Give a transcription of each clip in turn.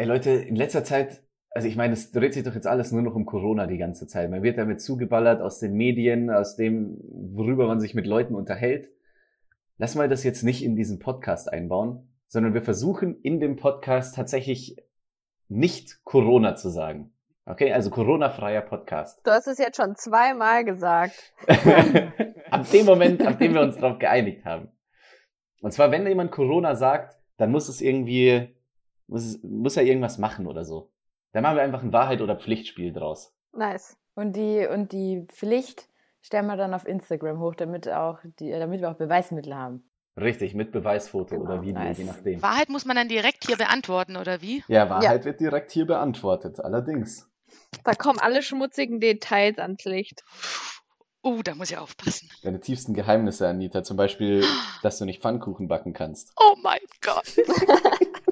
Ey Leute, in letzter Zeit, also ich meine, es dreht sich doch jetzt alles nur noch um Corona die ganze Zeit. Man wird damit zugeballert aus den Medien, aus dem, worüber man sich mit Leuten unterhält. Lass mal das jetzt nicht in diesen Podcast einbauen, sondern wir versuchen in dem Podcast tatsächlich nicht Corona zu sagen. Okay, also Corona-freier Podcast. Du hast es jetzt schon zweimal gesagt. ab dem Moment, ab dem wir uns darauf geeinigt haben. Und zwar, wenn jemand Corona sagt, dann muss es irgendwie muss, muss er irgendwas machen oder so. Da machen wir einfach ein Wahrheit- oder Pflichtspiel draus. Nice. Und die, und die Pflicht stellen wir dann auf Instagram hoch, damit, auch die, damit wir auch Beweismittel haben. Richtig, mit Beweisfoto Genau, oder Video, nice. je nachdem. Wahrheit muss man dann direkt hier beantworten, oder wie? Ja, Wahrheit wird direkt hier beantwortet, allerdings. Da kommen alle schmutzigen Details ans Licht. Oh, da muss ich aufpassen. Deine tiefsten Geheimnisse, Anita, zum Beispiel, dass du nicht Pfannkuchen backen kannst. Oh mein Gott.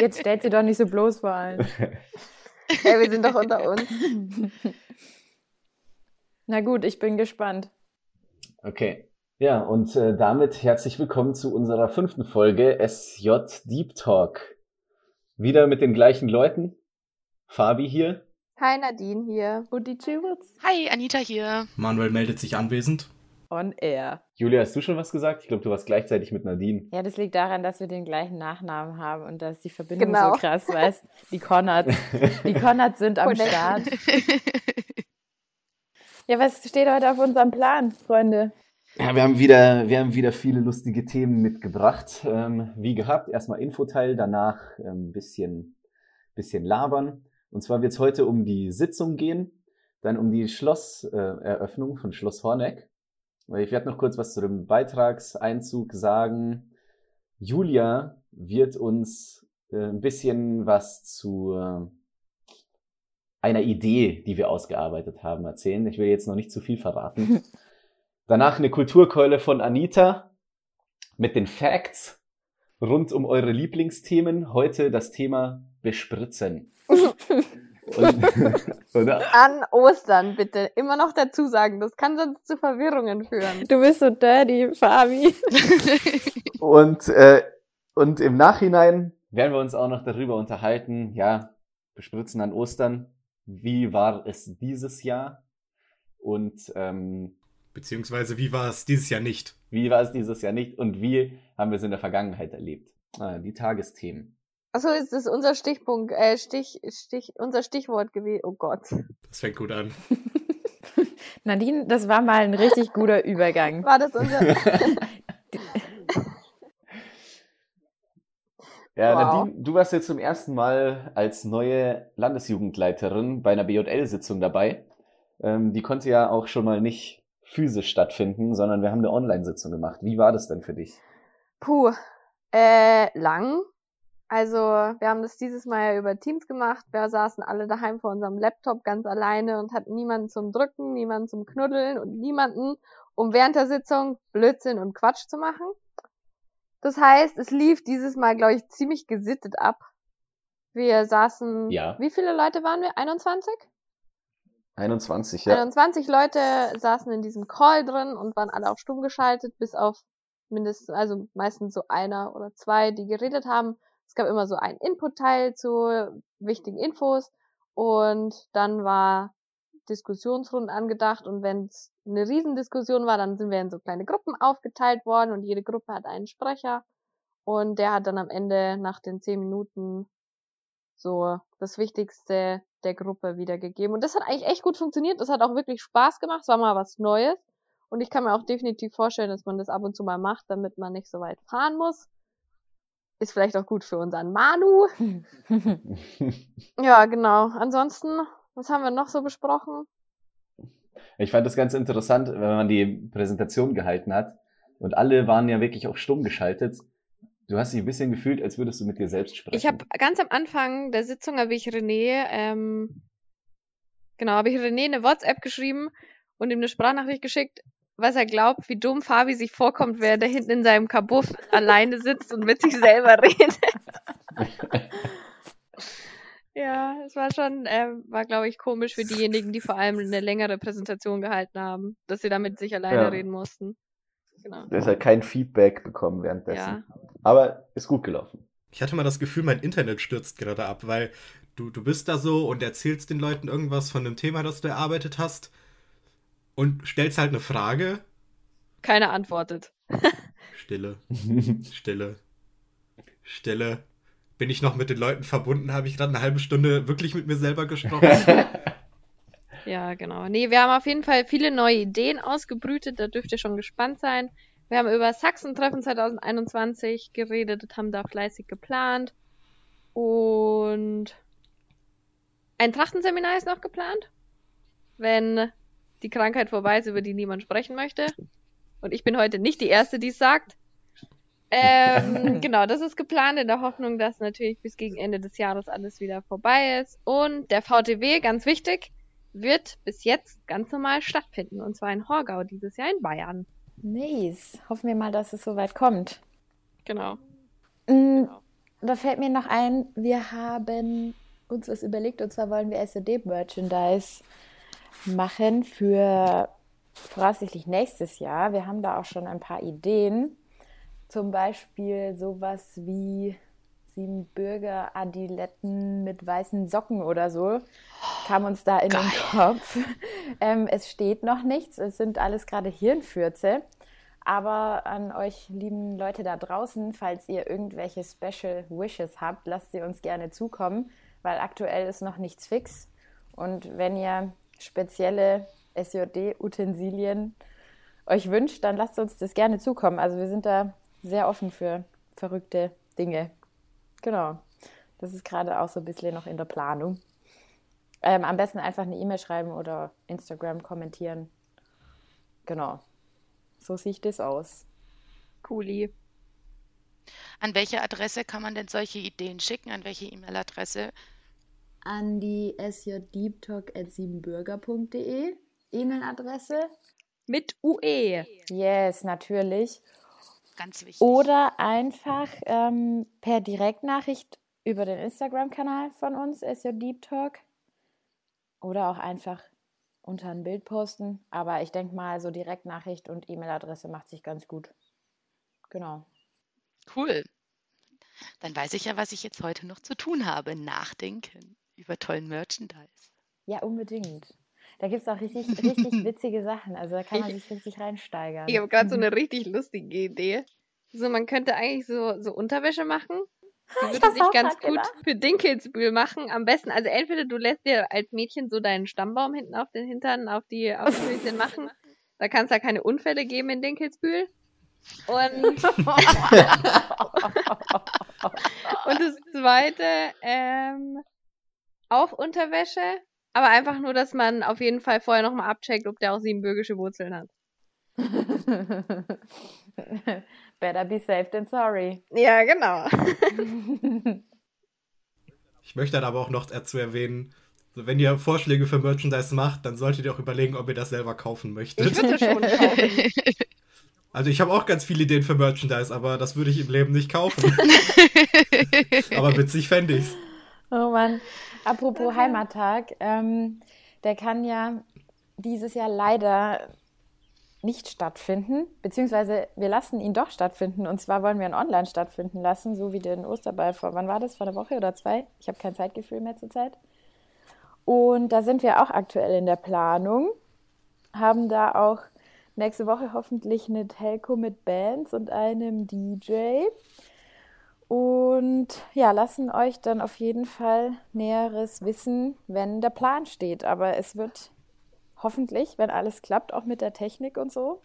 Jetzt stellt sie doch nicht so bloß vor allen. Ey, wir sind doch unter uns. Na gut, ich bin gespannt. Okay. Ja, und äh, damit herzlich willkommen zu unserer fünften Folge SJ Deep Talk. Wieder mit den gleichen Leuten. Fabi hier. Hi Nadine hier. Und die Jules Hi, Anita hier. Manuel meldet sich anwesend. On air. Julia, hast du schon was gesagt? Ich glaube, du warst gleichzeitig mit Nadine. Ja, das liegt daran, dass wir den gleichen Nachnamen haben und dass die Verbindung Genau. so krass, weißt Die Konrads. Die Konrads sind am. Start. Ja, was steht heute auf unserem Plan, Freunde? Ja, wir haben wieder, wir haben wieder viele lustige Themen mitgebracht. Ähm, wie gehabt, erstmal Infoteil, danach ein ähm, bisschen, bisschen labern. Und zwar wird es heute um die Sitzung gehen, dann um die Schlosseröffnung äh, von Schloss Horneck. Ich werde noch kurz was zu dem Beitragseinzug sagen. Julia wird uns äh, ein bisschen was zu äh, einer Idee, die wir ausgearbeitet haben, erzählen. Ich will jetzt noch nicht zu viel verraten. Danach eine Kulturkeule von Anita mit den Facts rund um eure Lieblingsthemen. Heute das Thema Bespritzen. Und? An Ostern bitte. Immer noch dazu sagen, das kann sonst zu Verwirrungen führen. Du bist so dirty, Fabi. Und, äh, und im Nachhinein werden wir uns auch noch darüber unterhalten, ja, Bespritzen an Ostern. Wie war es dieses Jahr? Und ähm, Beziehungsweise, wie war es dieses Jahr nicht? wie war es dieses Jahr nicht? Und wie haben wir es in der Vergangenheit erlebt? Ah, die Tagesthemen. Achso, ist das unser Stichpunkt, äh, Stich, Stich, unser Stichwort gewesen? Oh Gott. Das fängt gut an. Nadine, das war mal ein richtig guter Übergang. War das unser. Ja, Wow. Nadine, du warst jetzt zum ersten Mal als neue Landesjugendleiterin bei einer BJL-Sitzung dabei. Ähm, die konnte ja auch schon mal nicht physisch stattfinden, sondern wir haben eine Online-Sitzung gemacht. Wie war das denn für dich? Puh. Äh, lang. Also, wir haben das dieses Mal ja über Teams gemacht. Wir saßen alle daheim vor unserem Laptop ganz alleine und hatten niemanden zum Drücken, niemanden zum Knuddeln und niemanden, um während der Sitzung Blödsinn und Quatsch zu machen. Das heißt, es lief dieses Mal, glaube ich, ziemlich gesittet ab. Wir saßen, Ja. wie viele Leute waren wir? 21? 21, ja. 21 Leute saßen in diesem Call drin und waren alle auf stumm geschaltet, bis auf mindestens, also meistens so einer oder zwei, die geredet haben. Es gab immer so einen Input-Teil zu wichtigen Infos und dann war Diskussionsrunden angedacht und wenn es eine Riesendiskussion war, dann sind wir in so kleine Gruppen aufgeteilt worden und jede Gruppe hat einen Sprecher und der hat dann am Ende nach den zehn Minuten so das Wichtigste der Gruppe wiedergegeben. Und das hat eigentlich echt gut funktioniert. Das hat auch wirklich Spaß gemacht. Es war mal was Neues. Und ich kann mir auch definitiv vorstellen, dass man das ab und zu mal macht, damit man nicht so weit fahren muss. Ist vielleicht auch gut für unseren Manu. Ja, genau. Ansonsten, was haben wir noch so besprochen? Ich fand das ganz interessant, wenn man die Präsentation gehalten hat und alle waren ja wirklich auf stumm geschaltet. Du hast dich ein bisschen gefühlt, als würdest du mit dir selbst sprechen. Ich habe ganz am Anfang der Sitzung habe ich René, ähm, genau, habe ich René eine WhatsApp geschrieben und ihm eine Sprachnachricht geschickt, was er glaubt, wie dumm Fabi sich vorkommt, wer da hinten in seinem Kabuff alleine sitzt und mit sich selber redet. ja, es war schon, ähm, war glaube ich komisch für diejenigen, die vor allem eine längere Präsentation gehalten haben, dass sie da mit sich alleine Ja. reden mussten. Genau. Hast halt kein Feedback bekommen währenddessen. Ja. Aber ist gut gelaufen. Ich hatte mal das Gefühl, mein Internet stürzt gerade ab, weil du, du bist da so und erzählst den Leuten irgendwas von dem Thema, das du erarbeitet hast und stellst halt eine Frage. Keiner antwortet. Stille, Stille, Stille. Bin ich noch mit den Leuten verbunden? Habe ich gerade eine halbe Stunde wirklich mit mir selber gesprochen? Ja, genau. Nee, wir haben auf jeden Fall viele neue Ideen ausgebrütet, da dürft ihr schon gespannt sein. Wir haben über Sachsen-Treffen 2021 geredet und haben da fleißig geplant. Und ein Trachtenseminar ist noch geplant, wenn die Krankheit vorbei ist, über die niemand sprechen möchte. Und ich bin heute nicht die Erste, die es sagt. Ähm, genau, das ist geplant in der Hoffnung, dass natürlich bis gegen Ende des Jahres alles wieder vorbei ist. Und der VTW, ganz wichtig, wird bis jetzt ganz normal stattfinden. Und zwar in Horgau dieses Jahr in Bayern. Nice. Hoffen wir mal, dass es soweit kommt. Genau. Mm, Da fällt mir noch ein, wir haben uns was überlegt und zwar wollen wir SOD-Merchandise machen für voraussichtlich nächstes Jahr. Wir haben da auch schon ein paar Ideen. Zum Beispiel sowas wie Siebenbürger Adiletten mit weißen Socken oder so. Kam uns da in den Kopf. Ähm, es steht noch nichts. Es sind alles gerade Hirnfürze. Aber an euch lieben Leute da draußen, falls ihr irgendwelche Special Wishes habt, lasst sie uns gerne zukommen, weil aktuell ist noch nichts fix. Und wenn ihr spezielle SJD-Utensilien euch wünscht, dann lasst uns das gerne zukommen. Also wir sind da sehr offen für verrückte Dinge. Genau. Das ist gerade auch so ein bisschen noch in der Planung. Ähm, am besten einfach eine E-Mail schreiben oder Instagram kommentieren. Genau. So sieht das aus. Cooli. An welche Adresse kann man denn solche Ideen schicken? An welche E-Mail-Adresse? An die sjdeeptalk.siebenbürger.de E-Mail-Adresse. Mit UE. Yes, natürlich. Ganz wichtig. Oder einfach ähm, per Direktnachricht über den Instagram-Kanal von uns, SJ Deep Talk. Oder auch einfach unter ein Bild posten. Aber ich denke mal, so Direktnachricht und E-Mail-Adresse macht sich ganz gut. Genau. Cool. Dann weiß ich ja, was ich jetzt heute noch zu tun habe. Nachdenken über tollen Merchandise. Ja, unbedingt. Da gibt es auch richtig, richtig witzige Sachen. Also da kann man Ich- sich richtig reinsteigern. Ich habe gerade so eine richtig lustige Idee. So, man könnte eigentlich so, so Unterwäsche machen. Die würde sich ganz gut für Dinkelsbühl machen. Am besten, also entweder du lässt dir als Mädchen so deinen Stammbaum hinten auf den Hintern, auf die auf die Höschen machen. Da kann es ja keine Unfälle geben in Dinkelsbühl. Und, und das zweite, ähm, auch Unterwäsche, aber einfach nur, dass man auf jeden Fall vorher nochmal abcheckt, ob der auch siebenbürgische Wurzeln hat. Better be safe than sorry. Ja, genau. Ich möchte dann aber auch noch dazu erwähnen, wenn ihr Vorschläge für Merchandise macht, dann solltet ihr auch überlegen, ob ihr das selber kaufen möchtet. Ich würde schon kaufen. Also ich habe auch ganz viele Ideen für Merchandise, aber das würde ich im Leben nicht kaufen. aber witzig fände ich's. Oh Mann. Apropos Heimattag, ähm, der kann ja dieses Jahr leider nicht stattfinden, beziehungsweise wir lassen ihn doch stattfinden. Und zwar wollen wir ihn online stattfinden lassen, so wie den Osterball vor, wann war das? Vor einer Woche oder zwei? Ich habe kein Zeitgefühl mehr zur Zeit. Und da sind wir auch aktuell in der Planung, haben da auch nächste Woche hoffentlich eine Telco mit Bands und einem DJ. Und ja, lassen euch dann auf jeden Fall Näheres wissen, wenn der Plan steht. Aber es wird hoffentlich, wenn alles klappt, auch mit der Technik und so,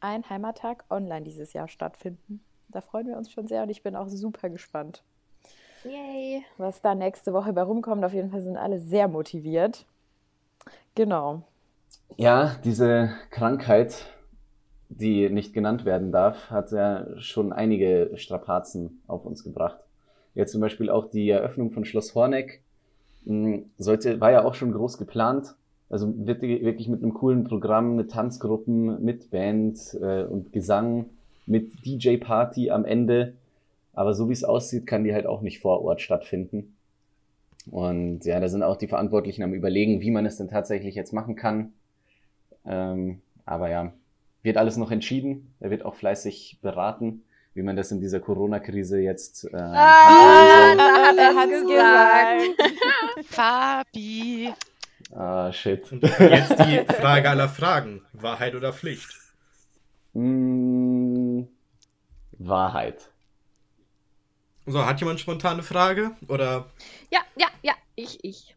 ein Heimattag online dieses Jahr stattfinden. Da freuen wir uns schon sehr und ich bin auch super gespannt, Yay. was da nächste Woche bei rumkommt. Auf jeden Fall sind alle sehr motiviert. Genau. Ja, diese Krankheit, die nicht genannt werden darf, hat ja schon einige Strapazen auf uns gebracht. Jetzt zum Beispiel auch die Eröffnung von Schloss Horneck mh, sollte, war ja auch schon groß geplant. Also wirklich mit einem coolen Programm, mit Tanzgruppen, mit Band äh, und Gesang, mit DJ-Party am Ende. Aber so wie es aussieht, kann die halt auch nicht vor Ort stattfinden. Und ja, da sind auch die Verantwortlichen am Überlegen, wie man es denn tatsächlich jetzt machen kann. Ähm, aber ja, wird alles noch entschieden. Er wird auch fleißig beraten. wie man das in dieser Corona-Krise jetzt äh, Ah, da hat Er hat's gesagt. Fabi. Ah, shit. Jetzt die Frage aller Fragen. Wahrheit oder Pflicht? Mm, Wahrheit. So, hat jemand spontane Frage? Oder Ja, ja, ja, ich, ich.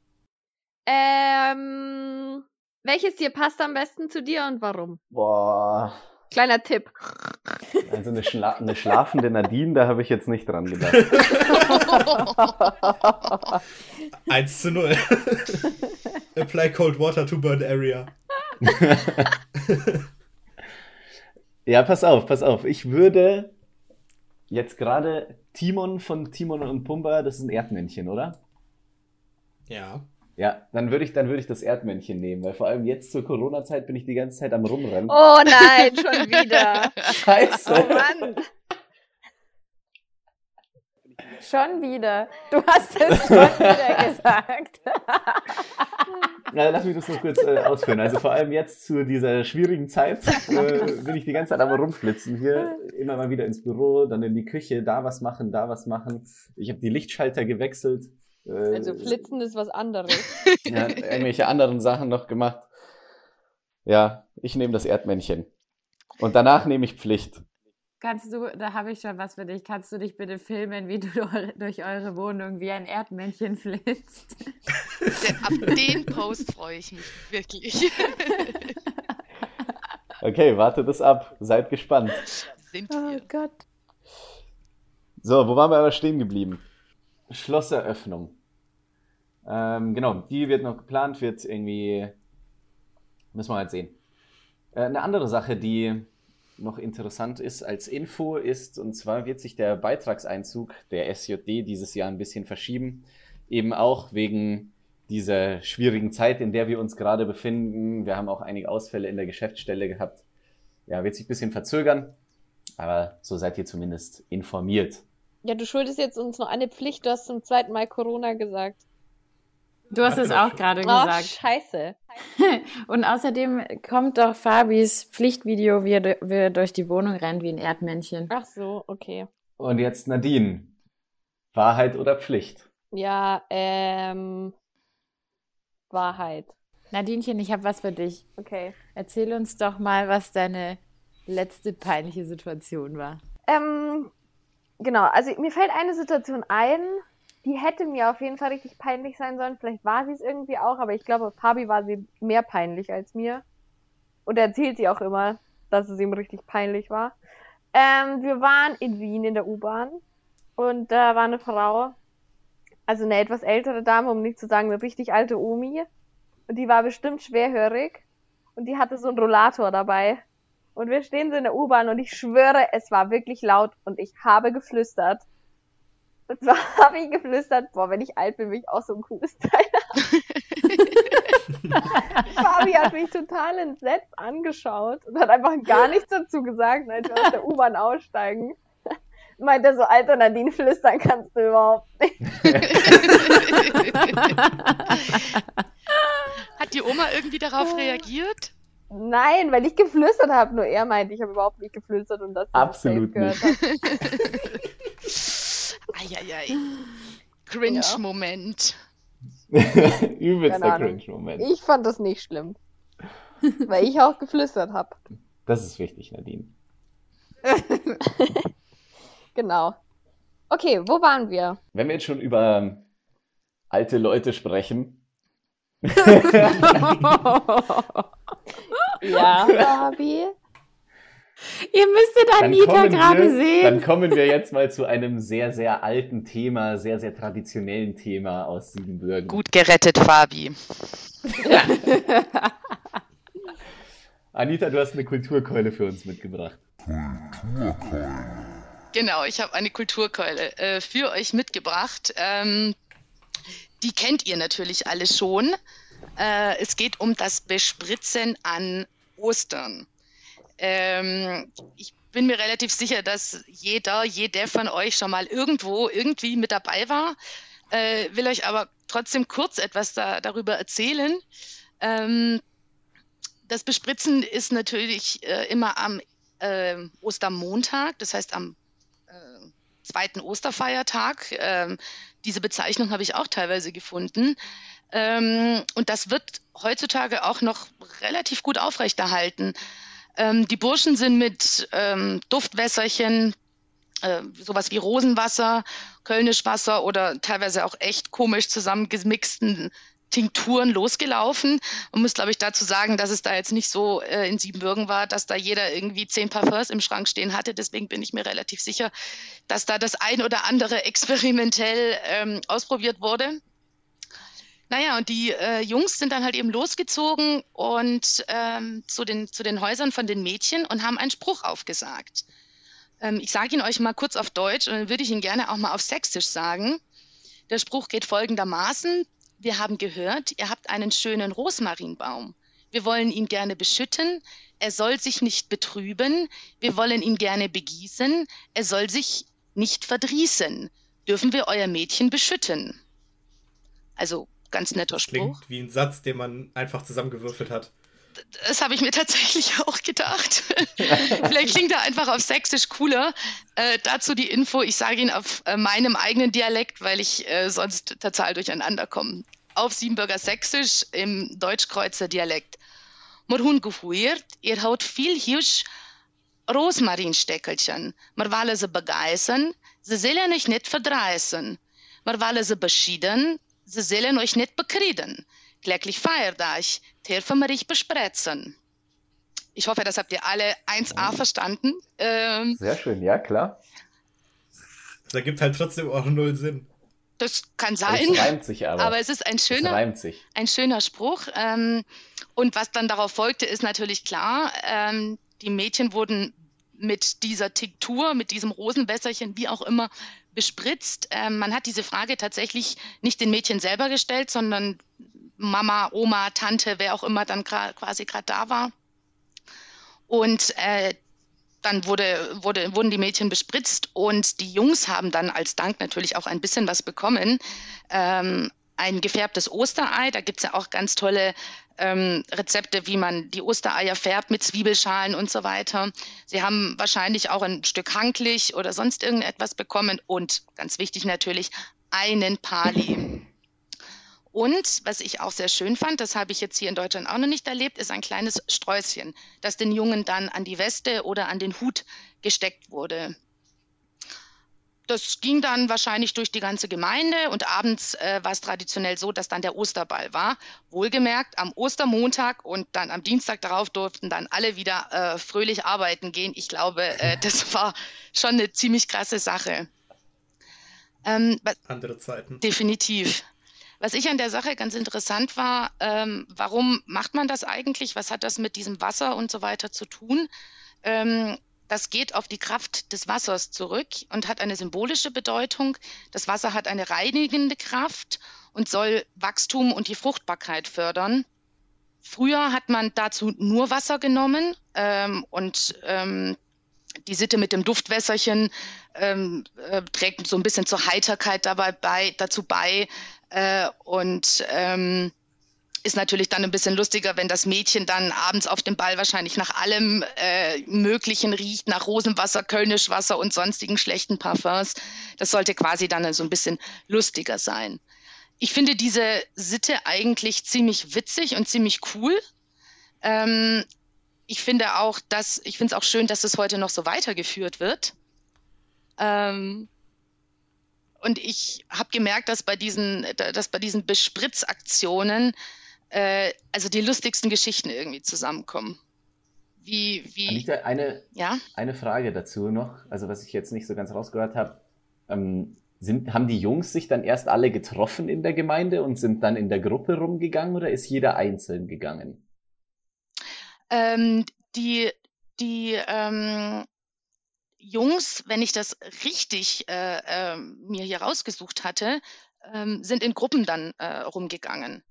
Ähm, welches Tier passt am besten zu dir und warum? Boah, Kleiner Tipp. also eine, Schla eine schlafende Nadine, da habe ich jetzt nicht dran gedacht. 1 zu 0. Apply cold water to burn area. Ja, pass auf, pass auf. Ich würde jetzt gerade Timon von Timon und Pumba, das ist ein Erdmännchen, oder? Ja. Ja, dann würde ich, dann würde ich das Erdmännchen nehmen, weil vor allem jetzt zur Corona-Zeit bin ich die ganze Zeit am Rumrennen. Oh nein, schon wieder. Scheiße. Oh Mann. Schon wieder. Du hast es schon wieder gesagt. Na, lass mich das noch kurz äh, ausführen. Also vor allem jetzt zu dieser schwierigen Zeit äh, bin ich die ganze Zeit am rumflitzen hier. Immer mal wieder ins Büro, dann in die Küche, da was machen, da was machen. Ich habe die Lichtschalter gewechselt. Äh, Also flitzen ist was anderes. Ja, irgendwelche anderen Sachen noch gemacht. Ja, ich nehme das Erdmännchen. Und danach nehme ich Pflicht. Kannst du, da habe ich schon was für dich. Kannst du dich bitte filmen, wie du durch- eure Wohnung wie ein Erdmännchen flitzt? Ab den Post freue ich mich wirklich. Okay, wartet es ab. Seid gespannt. Sind Oh wir. Gott. So, wo waren wir aber stehen geblieben? Schlosseröffnung. Ähm, genau, die wird noch geplant, wird irgendwie. Müssen wir halt sehen. Äh, eine andere Sache, die noch interessant ist als Info, ist, und zwar wird sich der Beitragseinzug der SJD dieses Jahr ein bisschen verschieben. Eben auch wegen dieser schwierigen Zeit, in der wir uns gerade befinden. Wir haben auch einige Ausfälle in der Geschäftsstelle gehabt. Ja, wird sich ein bisschen verzögern, aber so seid ihr zumindest informiert. Ja, du schuldest jetzt uns noch eine Pflicht. Du hast zum zweiten Mal Corona gesagt. Du hast es auch gerade Oh, gesagt. scheiße. Und außerdem kommt doch Fabis Pflichtvideo, er, wie er durch die Wohnung rennt wie ein Erdmännchen. Ach so, okay. Und jetzt Nadine. Wahrheit oder Pflicht? Ja, ähm, Wahrheit. Nadinchen, ich habe was für dich. Okay. Erzähl uns doch mal, was deine letzte peinliche Situation war. Ähm, genau, also mir fällt eine Situation ein, die hätte mir auf jeden Fall richtig peinlich sein sollen. Vielleicht war sie es irgendwie auch, aber ich glaube, Fabi war sie mehr peinlich als mir. Und er erzählt sie auch immer, dass es ihm richtig peinlich war. Ähm, wir waren in Wien in der U-Bahn und da war eine Frau, also eine etwas ältere Dame, um nicht zu sagen eine richtig alte Omi. Und die war bestimmt schwerhörig und die hatte so einen Rollator dabei. Und wir stehen so in der U-Bahn und ich schwöre, es war wirklich laut und ich habe geflüstert. Und zwar habe ich geflüstert, boah, wenn ich alt bin, will ich auch so ein cooles Teil haben. Fabi hat mich total entsetzt angeschaut und hat einfach gar nichts dazu gesagt, als wir aus der U-Bahn aussteigen. Meinte so, Alter Nadine, flüstern kannst du überhaupt nicht. Hat die Oma irgendwie darauf reagiert? Nein, weil ich geflüstert habe, nur er meinte, ich habe überhaupt nicht geflüstert und das Absolut gehört nicht. Eieiei. Cringe-Moment. Übelster Keine Ahnung. Cringe-Moment. Ich fand das nicht schlimm. Weil ich auch geflüstert habe. Das ist wichtig, Nadine. Genau. Okay, wo waren wir? Wenn wir jetzt schon über alte Leute sprechen, Ja, Fabi. Ihr müsstet Anita gerade sehen. dann kommen wir jetzt mal zu einem sehr, sehr alten Thema, sehr, sehr traditionellen Thema aus Siebenbürgen. Gut gerettet, Fabi. Anita, du hast eine Kulturkeule für uns mitgebracht. Genau, ich habe eine Kulturkeule äh, für euch mitgebracht. Ähm, die kennt ihr natürlich alle schon. Äh, es geht um das Bespritzen an Ostern. Ähm, ich bin mir relativ sicher, dass jeder, jeder von euch schon mal irgendwo irgendwie mit dabei war. Äh, will euch aber trotzdem kurz etwas da, darüber erzählen. Ähm, das Bespritzen ist natürlich äh, immer am äh, Ostermontag, das heißt am zweiten Osterfeiertag. Ähm, diese Bezeichnung habe ich auch teilweise gefunden. Ähm, und das wird heutzutage auch noch relativ gut aufrechterhalten. Ähm, die Burschen sind mit ähm, Duftwässerchen, äh, sowas wie Rosenwasser, Kölnischwasser oder teilweise auch echt komisch zusammengemixten Tinkturen losgelaufen. Man muss, glaube ich, dazu sagen, dass es da jetzt nicht so äh, in Siebenbürgen war, dass da jeder irgendwie zehn Parfums im Schrank stehen hatte. Deswegen bin ich mir relativ sicher, dass da das ein oder andere experimentell ähm, ausprobiert wurde. Naja, und die äh, Jungs sind dann halt eben losgezogen und ähm, zu, den, zu den Häusern von den Mädchen und haben einen Spruch aufgesagt. Ähm, ich sage ihn euch mal kurz auf Deutsch und dann würde ich ihn gerne auch mal auf Sächsisch sagen. Der Spruch geht folgendermaßen. Wir haben gehört, ihr habt einen schönen Rosmarinbaum. Wir wollen ihn gerne beschütten. Er soll sich nicht betrüben. Wir wollen ihn gerne begießen. Er soll sich nicht verdrießen. Dürfen wir euer Mädchen beschütten? Also Ganz netter das Spruch. Klingt wie ein Satz, den man einfach zusammengewürfelt hat. Das habe ich mir tatsächlich auch gedacht. Vielleicht klingt er einfach auf Sächsisch cooler. Äh, dazu die Info, ich sage ihn auf äh, meinem eigenen Dialekt, weil ich äh, sonst total durcheinander komme. Auf Siebenbürger Sächsisch im Deutschkreuzer Dialekt. Mir hun ihr haut viel Hirsch Rosmarinsteckelchen. Wir wollen sie begeistern, sie sollen euch nicht verdreißen. Wir wollen sie beschieden, Sie sollen euch nicht bekriegen. Glücklich Feiertag, dürfen wir euch besprezen. Ich hoffe, das habt ihr alle 1a verstanden. Ähm, Sehr schön, ja, klar. Das ergibt halt trotzdem auch null Sinn. Das kann sein. Es reimt sich aber. Aber es ist ein schöner, ein schöner Spruch. Ähm, und was dann darauf folgte, ist natürlich klar. Ähm, die Mädchen wurden mit dieser Tinktur, mit diesem Rosenwässerchen, wie auch immer, bespritzt. Ähm, man hat diese Frage tatsächlich nicht den Mädchen selber gestellt, sondern Mama, Oma, Tante, wer auch immer dann quasi gerade da war. Und äh, dann wurde, wurde, wurden die Mädchen bespritzt und die Jungs haben dann als Dank natürlich auch ein bisschen was bekommen. Ähm, ein gefärbtes Osterei. Da gibt es ja auch ganz tolle ähm, Rezepte, wie man die Ostereier färbt mit Zwiebelschalen und so weiter. Sie haben wahrscheinlich auch ein Stück Hanklich oder sonst irgendetwas bekommen und ganz wichtig natürlich einen Pali. Und was ich auch sehr schön fand, das habe ich jetzt hier in Deutschland auch noch nicht erlebt, ist ein kleines Sträußchen, das den Jungen dann an die Weste oder an den Hut gesteckt wurde das ging dann wahrscheinlich durch die ganze Gemeinde und abends äh, war es traditionell so, dass dann der Osterball war. Wohlgemerkt, am Ostermontag und dann am Dienstag darauf durften dann alle wieder äh, fröhlich arbeiten gehen. Ich glaube, äh, das war schon eine ziemlich krasse Sache. Ähm, Andere Zeiten. Definitiv. Was ich an der Sache ganz interessant war, ähm, warum macht man das eigentlich? Was hat das mit diesem Wasser und so weiter zu tun? Ähm, das geht auf die Kraft des Wassers zurück und hat eine symbolische Bedeutung. Das Wasser hat eine reinigende Kraft und soll Wachstum und die Fruchtbarkeit fördern. Früher hat man dazu nur Wasser genommen ähm, und ähm, die Sitte mit dem Duftwässerchen ähm, äh, trägt so ein bisschen zur Heiterkeit dabei bei, dazu bei. Äh, und ähm, ist natürlich dann ein bisschen lustiger, wenn das Mädchen dann abends auf dem Ball wahrscheinlich nach allem äh, Möglichen riecht, nach Rosenwasser, Kölnischwasser und sonstigen schlechten Parfums. Das sollte quasi dann so ein bisschen lustiger sein. Ich finde diese Sitte eigentlich ziemlich witzig und ziemlich cool. Ähm, ich finde auch, dass ich finde es auch schön, dass es heute noch so weitergeführt wird. Ähm, und ich habe gemerkt, dass bei diesen, dass bei diesen Bespritzaktionen äh, also die lustigsten Geschichten irgendwie zusammenkommen. Wie, wie. Anita, eine, ja? eine Frage dazu noch, also was ich jetzt nicht so ganz rausgehört habe. Ähm, sind, haben die Jungs sich dann erst alle getroffen in der Gemeinde und sind dann in der Gruppe rumgegangen oder ist jeder einzeln gegangen? Ähm, die die ähm, Jungs, wenn ich das richtig äh, äh, mir hier rausgesucht hatte, ähm, sind in Gruppen dann äh, rumgegangen.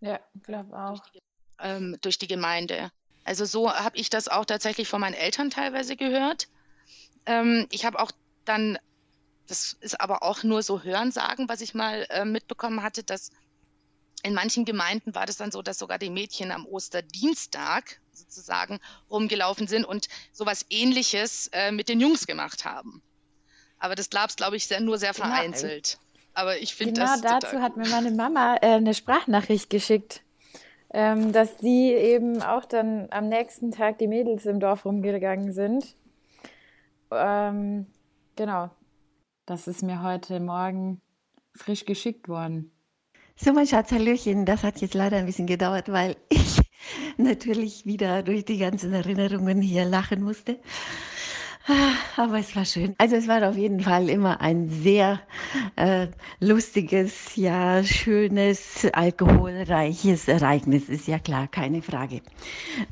Ja, glaube auch. Durch die, ähm, durch die, Gemeinde. Also so habe ich das auch tatsächlich von meinen Eltern teilweise gehört. Ähm, ich habe auch dann, das ist aber auch nur so Hörensagen, was ich mal äh, mitbekommen hatte, dass in manchen Gemeinden war das dann so, dass sogar die Mädchen am Osterdienstag sozusagen rumgelaufen sind und sowas ähnliches äh, mit den Jungs gemacht haben. Aber das gab es, glaube ich, sehr, nur sehr vereinzelt. Aber ich finde Genau das total dazu hat mir meine Mama äh, eine Sprachnachricht geschickt, ähm, dass sie eben auch dann am nächsten Tag die Mädels im Dorf rumgegangen sind. Ähm, genau. Das ist mir heute Morgen frisch geschickt worden. So, mein Schatz, Hallöchen. Das hat jetzt leider ein bisschen gedauert, weil ich natürlich wieder durch die ganzen Erinnerungen hier lachen musste. Ah, Aber es war schön. Also es war auf jeden Fall immer ein sehr äh, lustiges, ja, schönes, alkoholreiches Ereignis, ist ja klar, keine Frage.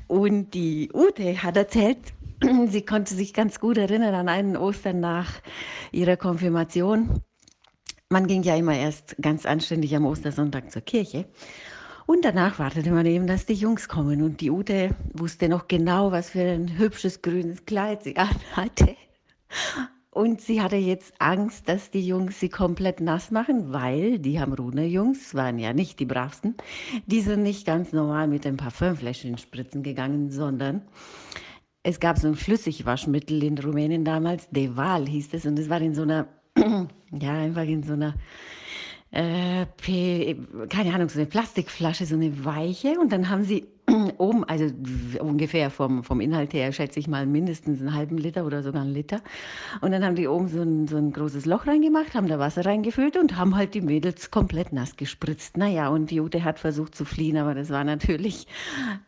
Und die Ute hat erzählt, sie konnte sich ganz gut erinnern an einen Ostern nach ihrer Konfirmation. Man ging ja immer erst ganz anständig am Ostersonntag zur Kirche. Und danach wartete man eben, dass die Jungs kommen. Und die Ute wusste noch genau, was für ein hübsches grünes Kleid sie anhatte. Und sie hatte jetzt Angst, dass die Jungs sie komplett nass machen, weil die Hamruner-Jungs waren ja nicht die bravsten. Die sind nicht ganz normal mit ein Parfümfläschchen spritzen gegangen, sondern es gab so ein Flüssigwaschmittel in Rumänien damals, Deval hieß es, und es war in so einer, ja, einfach in so einer äh, P, keine Ahnung, so eine Plastikflasche, so eine weiche. Und dann haben sie oben, also ungefähr vom, vom Inhalt her, schätze ich mal, mindestens einen halben Liter oder sogar einen Liter. Und dann haben die oben so ein, so ein großes Loch reingemacht, haben da Wasser reingefüllt und haben halt die Mädels komplett nass gespritzt. Naja, und die Ute hat versucht zu fliehen, aber das war natürlich,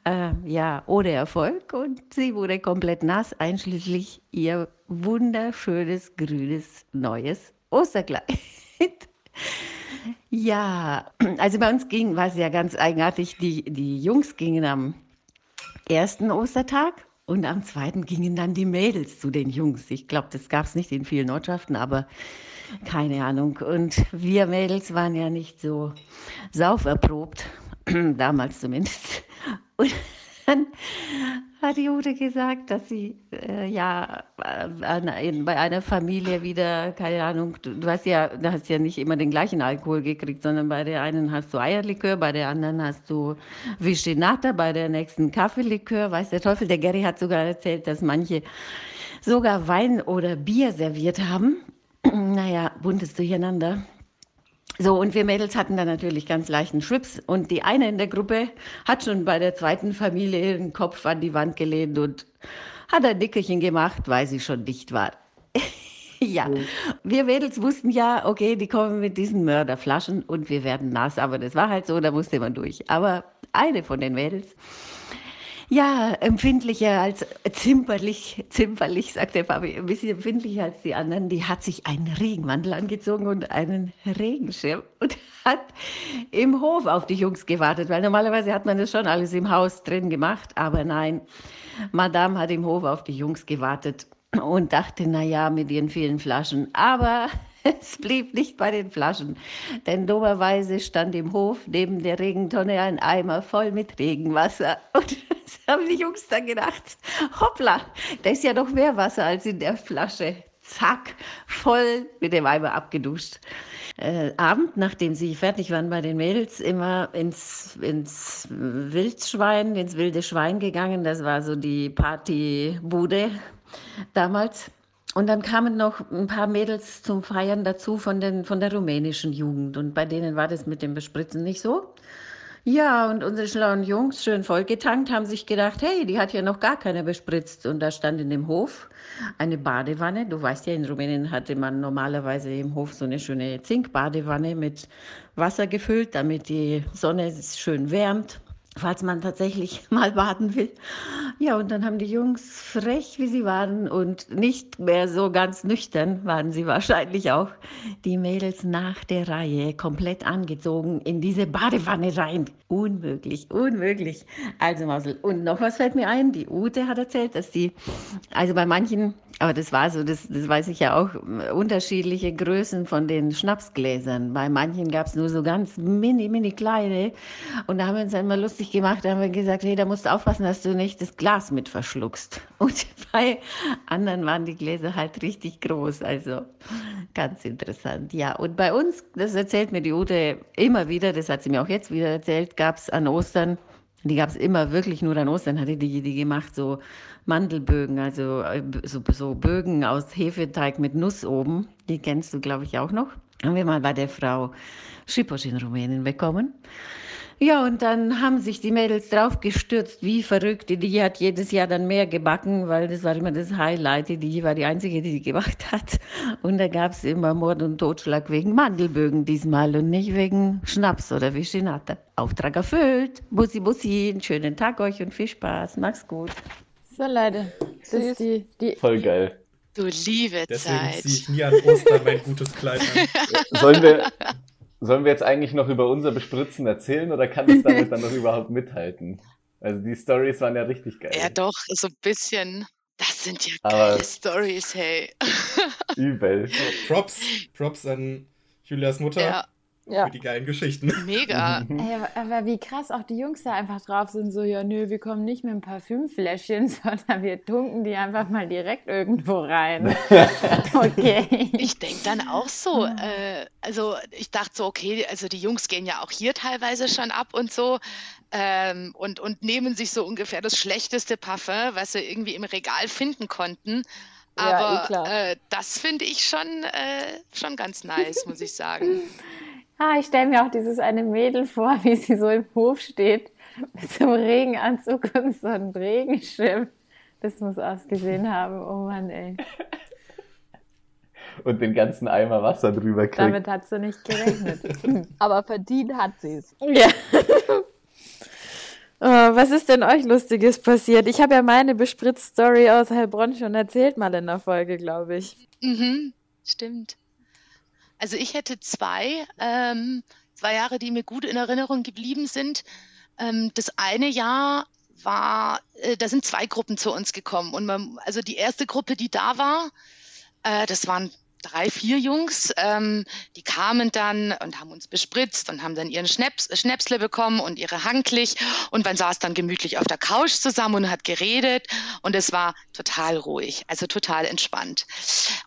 äh, ja, ohne Erfolg. Und sie wurde komplett nass, einschließlich ihr wunderschönes, grünes, neues Osterkleid. Ja, also bei uns ging, war es ja ganz eigenartig, die, die Jungs gingen am ersten Ostertag und am zweiten gingen dann die Mädels zu den Jungs. Ich glaube, das gab es nicht in vielen Ortschaften, aber keine Ahnung. Und wir Mädels waren ja nicht so sauferprobt, damals zumindest. Und dann hat Ute gesagt, dass sie äh, ja äh, an, in, bei einer Familie wieder, keine Ahnung, du, du, hast ja, du hast ja nicht immer den gleichen Alkohol gekriegt, sondern bei der einen hast du Eierlikör, bei der anderen hast du Vichinata, bei der nächsten Kaffeelikör, weiß der Teufel. Der Gary hat sogar erzählt, dass manche sogar Wein oder Bier serviert haben. naja, buntes Durcheinander. So, und wir Mädels hatten dann natürlich ganz leichten Schwips. Und die eine in der Gruppe hat schon bei der zweiten Familie den Kopf an die Wand gelehnt und hat ein Nickerchen gemacht, weil sie schon dicht war. ja, wir Mädels wussten ja, okay, die kommen mit diesen Mörderflaschen und wir werden nass. Aber das war halt so, da musste man durch. Aber eine von den Mädels, ja, empfindlicher als zimperlich, zimperlich, sagt der Papi, ein bisschen empfindlicher als die anderen. Die hat sich einen Regenmantel angezogen und einen Regenschirm und hat im Hof auf die Jungs gewartet, weil normalerweise hat man das schon alles im Haus drin gemacht, aber nein, Madame hat im Hof auf die Jungs gewartet und dachte, na ja, mit ihren vielen Flaschen, aber es blieb nicht bei den Flaschen, denn dummerweise stand im Hof neben der Regentonne ein Eimer voll mit Regenwasser. Und das haben die Jungs dann gedacht, hoppla, da ist ja noch mehr Wasser als in der Flasche. Zack, voll mit dem Eimer abgeduscht. Äh, Abend, nachdem sie fertig waren bei den Mädels, immer ins, ins Wildschwein, ins wilde Schwein gegangen. Das war so die Partybude damals. Und dann kamen noch ein paar Mädels zum Feiern dazu von, den, von der rumänischen Jugend. Und bei denen war das mit dem Bespritzen nicht so. Ja, und unsere schlauen Jungs, schön vollgetankt, haben sich gedacht, hey, die hat ja noch gar keiner bespritzt. Und da stand in dem Hof eine Badewanne. Du weißt ja, in Rumänien hatte man normalerweise im Hof so eine schöne Zinkbadewanne mit Wasser gefüllt, damit die Sonne schön wärmt falls man tatsächlich mal baden will. Ja, und dann haben die Jungs frech, wie sie waren und nicht mehr so ganz nüchtern waren sie wahrscheinlich auch, die Mädels nach der Reihe komplett angezogen in diese Badewanne rein. Unmöglich, unmöglich. Also Mausel, und noch was fällt mir ein, die Ute hat erzählt, dass die, also bei manchen aber das war so, das, das weiß ich ja auch, unterschiedliche Größen von den Schnapsgläsern. Bei manchen gab es nur so ganz mini, mini kleine. Und da haben wir uns dann immer lustig gemacht, da haben wir gesagt, hey, da musst du aufpassen, dass du nicht das Glas mit verschluckst. Und bei anderen waren die Gläser halt richtig groß. Also ganz interessant. Ja, und bei uns, das erzählt mir die Ute immer wieder, das hat sie mir auch jetzt wieder erzählt, gab es an Ostern Die gab es immer wirklich nur an Ostern, hatte die die gemacht, so Mandelbögen, also äh, so, so Bögen aus Hefeteig mit Nuss oben. Die kennst du, glaube ich, auch noch. Haben wir mal bei der Frau Schiposch in Rumänien bekommen. Ja, und dann haben sich die Mädels draufgestürzt, wie verrückt. Die hat jedes Jahr dann mehr gebacken, weil das war immer das Highlight. Die war die Einzige, die die gemacht hat. Und da gab es immer Mord und Totschlag wegen Mandelbögen diesmal und nicht wegen Schnaps oder Vichinata. Auftrag erfüllt. Bussi, Bussi, einen schönen Tag euch und viel Spaß. Mach's gut. So, Leute. Das ist die, die Voll geil. Du liebe Deswegen Zeit. ziehe ich nie an Ostern mein gutes Kleid an. Sollen wir, sollen wir jetzt eigentlich noch über unser Bespritzen erzählen oder kann es damit dann noch überhaupt mithalten? Also die Stories waren ja richtig geil. Ja, doch, so ein bisschen. Das sind ja Aber- geile Stories, hey. Übel. Props, Props an Julias Mutter Ja, Ja. für die geilen Geschichten. mega. Ey, aber, aber wie krass auch die Jungs da einfach drauf sind, so, ja, nö, wir kommen nicht mit ein Parfümfläschchen, sondern wir tunken die einfach mal direkt irgendwo rein. okay. Ich denke dann auch so, äh, also ich dachte so, okay, also die Jungs gehen ja auch hier teilweise schon ab und so ähm, und, und nehmen sich so ungefähr das schlechteste Parfum, was sie irgendwie im Regal finden konnten. Ja, eh Aber klar. äh, das finde ich schon, äh, schon ganz nice, muss ich sagen. Ah, ich stelle mir auch dieses eine Mädel vor, wie sie so im Hof steht, mit so einem Regenanzug und so einem Regenschirm. Das muss ausgesehen haben. Oh Mann, ey. Und den ganzen Eimer Wasser drüber kriegt. Damit hat sie nicht gerechnet. Aber verdient hat sie es. Ja. Oh, was ist denn euch Lustiges passiert? Ich habe ja meine Bespritzt-Story aus Heilbronn schon erzählt, mal in der Folge, glaube ich. Mhm, stimmt. Also ich hätte zwei, ähm, zwei Jahre, die mir gut in Erinnerung geblieben sind. Ähm, das eine Jahr war, äh, da sind zwei Gruppen zu uns gekommen. Und man, also die erste Gruppe, die da war, äh, das waren drei, vier Jungs, ähm, die kamen dann und haben uns bespritzt und haben dann ihren Schnaps, Schnäpsle bekommen und ihre Hanklich und man saß dann gemütlich auf der Couch zusammen und hat geredet und es war total ruhig, also total entspannt.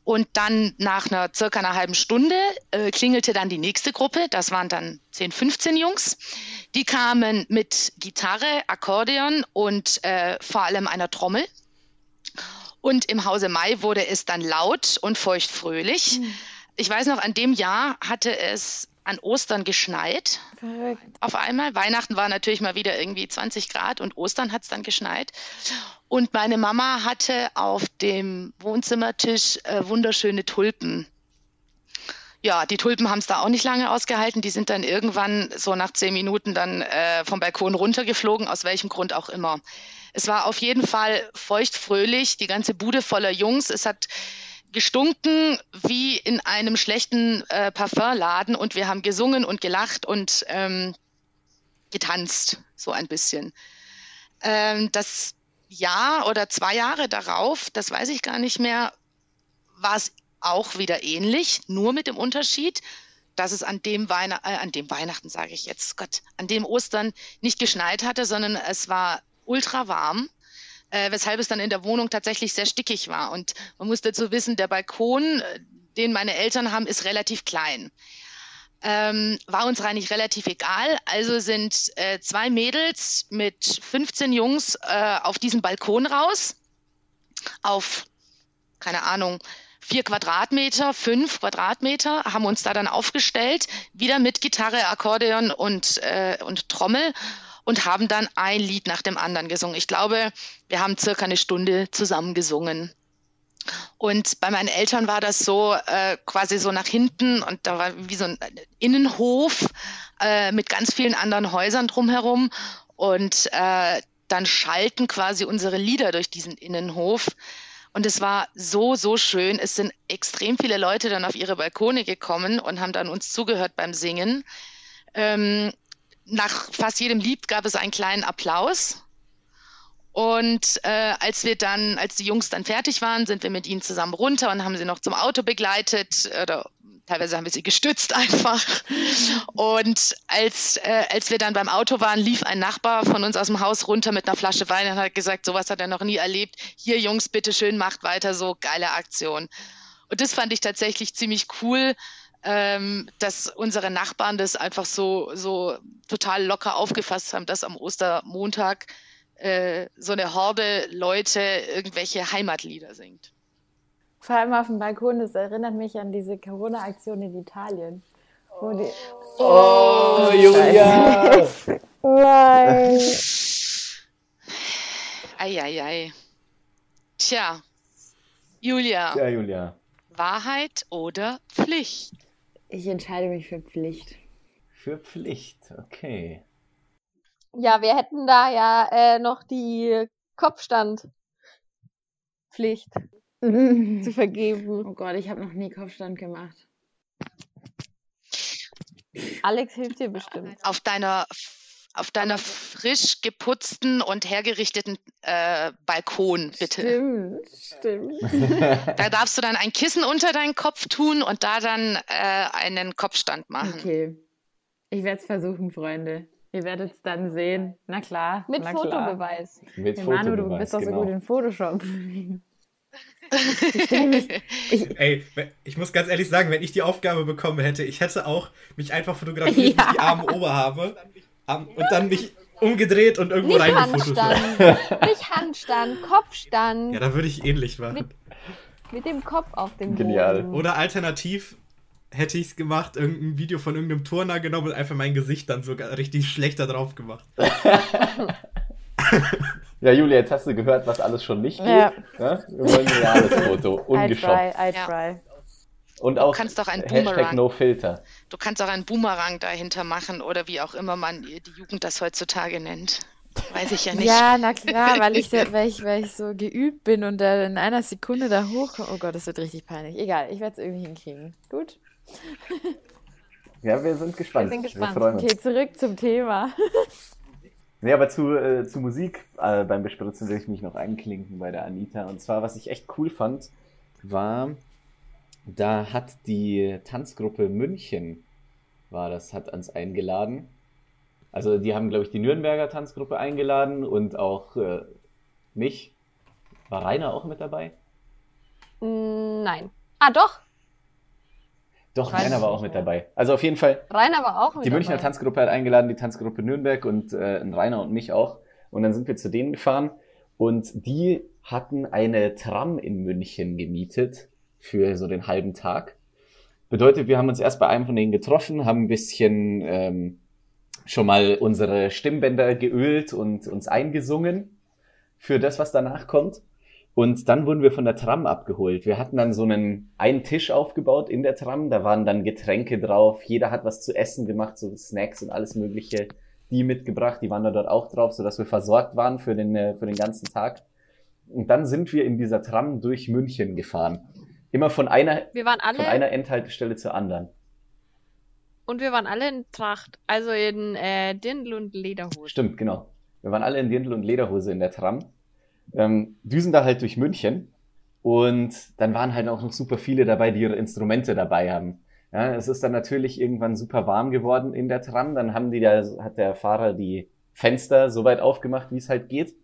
Und dann nach einer circa einer halben Stunde äh, klingelte dann die nächste Gruppe, das waren dann 10, 15 Jungs. Die kamen mit Gitarre, Akkordeon und äh, vor allem einer Trommel. Und im Hause Mai wurde es dann laut und feuchtfröhlich. Ich weiß noch, an dem Jahr hatte es an Ostern geschneit. Verrückt. Auf einmal. Weihnachten war natürlich mal wieder irgendwie 20 Grad und Ostern hat es dann geschneit. Und meine Mama hatte auf dem Wohnzimmertisch äh, wunderschöne Tulpen. Ja, die Tulpen haben es da auch nicht lange ausgehalten. Die sind dann irgendwann so nach zehn Minuten dann äh, vom Balkon runtergeflogen, aus welchem Grund auch immer. Es war auf jeden Fall feuchtfröhlich, die ganze Bude voller Jungs. Es hat gestunken wie in einem schlechten äh, Parfumladen und wir haben gesungen und gelacht und ähm, getanzt, so ein bisschen. Ähm, das Jahr oder zwei Jahre darauf, das weiß ich gar nicht mehr, war es auch wieder ähnlich, nur mit dem Unterschied, dass es an dem, Weihn äh, an dem Weihnachten, sage ich jetzt, Gott, an dem Ostern nicht geschneit hatte, sondern es war ultra warm, äh, weshalb es dann in der Wohnung tatsächlich sehr stickig war. Und man muss dazu wissen, der Balkon, äh, den meine Eltern haben, ist relativ klein. Ähm, war uns eigentlich relativ egal. Also sind äh, zwei Mädels mit 15 Jungs äh, auf diesem Balkon raus, auf, keine Ahnung, vier Quadratmeter, fünf Quadratmeter, haben uns da dann aufgestellt, wieder mit Gitarre, Akkordeon und, äh, und Trommel und haben dann ein Lied nach dem anderen gesungen. Ich glaube, wir haben circa eine Stunde zusammen gesungen. Und bei meinen Eltern war das so äh, quasi so nach hinten und da war wie so ein Innenhof äh, mit ganz vielen anderen Häusern drumherum und äh, dann schalten quasi unsere Lieder durch diesen Innenhof. Und es war so, so schön. Es sind extrem viele Leute dann auf ihre Balkone gekommen und haben dann uns zugehört beim Singen. Ähm, nach fast jedem Lied gab es einen kleinen Applaus. Und äh, als wir dann, als die Jungs dann fertig waren, sind wir mit ihnen zusammen runter und haben sie noch zum Auto begleitet oder teilweise haben wir sie gestützt einfach. Und als, äh, als wir dann beim Auto waren, lief ein Nachbar von uns aus dem Haus runter mit einer Flasche Wein und hat gesagt, sowas hat er noch nie erlebt. Hier Jungs, bitte schön, macht weiter so, geile Aktion. Und das fand ich tatsächlich ziemlich cool, ähm, dass unsere Nachbarn das einfach so, so total locker aufgefasst haben, dass am Ostermontag äh, so eine Horde Leute irgendwelche Heimatlieder singt. Vor allem auf dem Balkon, das erinnert mich an diese Corona-Aktion in Italien. Wo die Oh, Julia! Nein. Eieiei. Tja, Julia, Ja, Julia. Wahrheit oder Pflicht? Ich entscheide mich für Pflicht. Für Pflicht, okay. Ja, wir hätten da ja äh, noch die Kopfstandpflicht zu vergeben. Oh Gott, ich habe noch nie Kopfstand gemacht. Alex hilft dir bestimmt. Auf deiner, auf deiner frisch geputzten und hergerichteten äh, Balkon, bitte. Stimmt, stimmt. Da darfst du dann ein Kissen unter deinen Kopf tun und da dann äh, einen Kopfstand machen. Okay. Ich werde es versuchen, Freunde. Ihr werdet es dann sehen. Na klar. Mit na klar. Fotobeweis. Mit Hey, Manu, du bist doch so genau. gut in Photoshop. Ey, ich muss ganz ehrlich sagen, wenn ich die Aufgabe bekommen hätte, ich hätte auch mich einfach fotografiert, Ja. wie ich die arme Oberarme und dann mich umgedreht und irgendwo Nicht. Handstand, nicht Handstand, Kopfstand Ja, da würde ich ähnlich machen. mit dem Kopf auf dem Genial. Boden. Oder alternativ hätte ich es gemacht, irgendein Video von irgendeinem Turner genommen und einfach mein Gesicht dann sogar richtig schlecht da drauf gemacht. Ja, Julia, jetzt hast du gehört, was alles schon nicht geht. Ja. Ja? Wir wollen ein reales Foto, I try. I Ja. try. Und auch kannst doch ein Hashtag Boomerang. No Filter. Du kannst auch einen Boomerang dahinter machen oder wie auch immer man die Jugend das heutzutage nennt. Weiß ich ja nicht. Ja, na klar, weil ich, weil, ich, weil ich so geübt bin und da in einer Sekunde da hochkomme. Oh Gott, das wird richtig peinlich. Egal, ich werde es irgendwie hinkriegen. Gut? Ja, wir sind gespannt. Wir sind gespannt. freuen uns. Okay, zurück zum Thema. Nee, aber zu, äh, zu Musik äh, beim Bespritzen will ich mich noch einklinken bei der Anita. Und zwar, was ich echt cool fand, war, da hat die Tanzgruppe München, war das, hat uns eingeladen. Also die haben, glaube ich, die Nürnberger Tanzgruppe eingeladen und auch äh, mich. War Rainer auch mit dabei? Mm, Nein. Ah, doch. Doch, Weiß Rainer war auch mit mehr. dabei. Also auf jeden Fall, Rainer war auch mit Die Münchner dabei. Tanzgruppe hat eingeladen, die Tanzgruppe Nürnberg und äh, Rainer und mich auch. Und dann sind wir zu denen gefahren und die hatten eine Tram in München gemietet für so den halben Tag. Bedeutet, wir haben uns erst bei einem von denen getroffen, haben ein bisschen ähm, schon mal unsere Stimmbänder geölt und uns eingesungen für das, was danach kommt. Und dann wurden wir von der Tram abgeholt. Wir hatten dann so einen, einen Tisch aufgebaut in der Tram. Da waren dann Getränke drauf. Jeder hat was zu essen gemacht, so Snacks und alles Mögliche. Die mitgebracht, die waren da dort auch drauf, sodass wir versorgt waren für den, äh, für den ganzen Tag. Und dann sind wir in dieser Tram durch München gefahren. Immer von einer, waren von alle einer Endhaltestelle zur anderen. und wir waren alle in Tracht, also in äh, Dirndl und Lederhose. Stimmt, genau. Wir waren alle in Dirndl und Lederhose in der Tram. Ähm, düsen da halt durch München. Und dann waren halt auch noch super viele dabei, die ihre Instrumente dabei haben. Ja, es ist dann natürlich irgendwann super warm geworden in der Tram. Dann haben die da, hat der Fahrer die Fenster so weit aufgemacht, wie es halt geht.